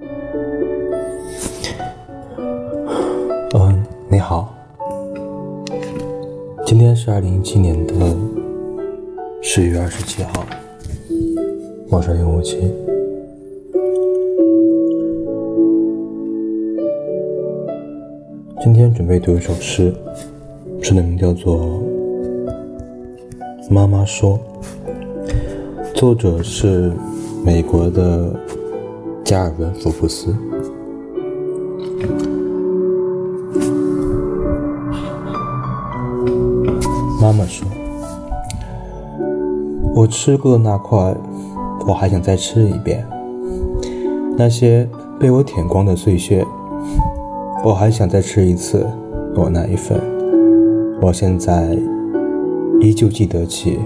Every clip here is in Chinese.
嗯，你好，今天是二零一七年的十一月二十七号，我是零五七。今天准备读一首诗，诗的名叫做《妈妈说》，作者是美国的加尔文·福布斯。妈妈说：“我吃过的那块，我还想再吃一遍。那些被我舔光的碎屑，我还想再吃一次我那一份。我现在依旧记得起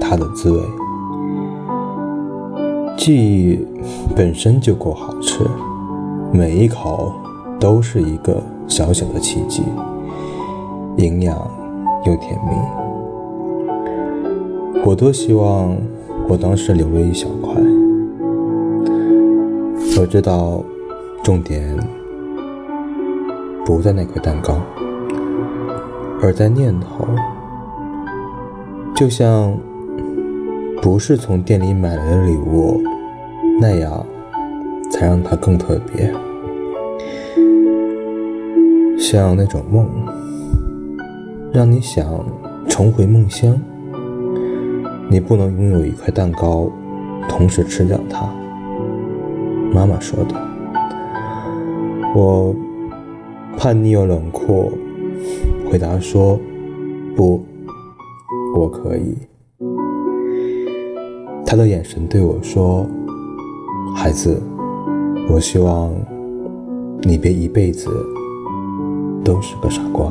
它的滋味。记忆本身就够好吃，每一口都是一个小小的奇迹，营养又甜蜜。”我多希望我当时留了一小块。我知道，重点不在那块蛋糕，而在念头。就像不是从店里买来的礼物那样，才让它更特别。像那种梦，让你想重回梦乡。你不能拥有一块蛋糕，同时吃掉它。妈妈说的。我叛逆又冷酷，回答说：“不，我可以。”他的眼神对我说：“孩子，我希望你别一辈子都是个傻瓜。”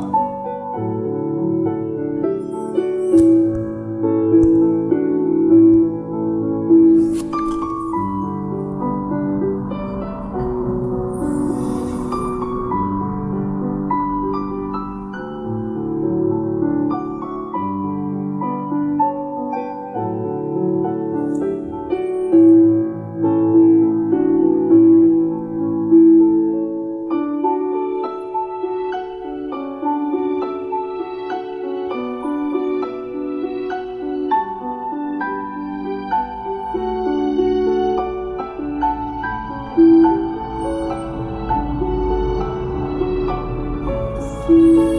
呜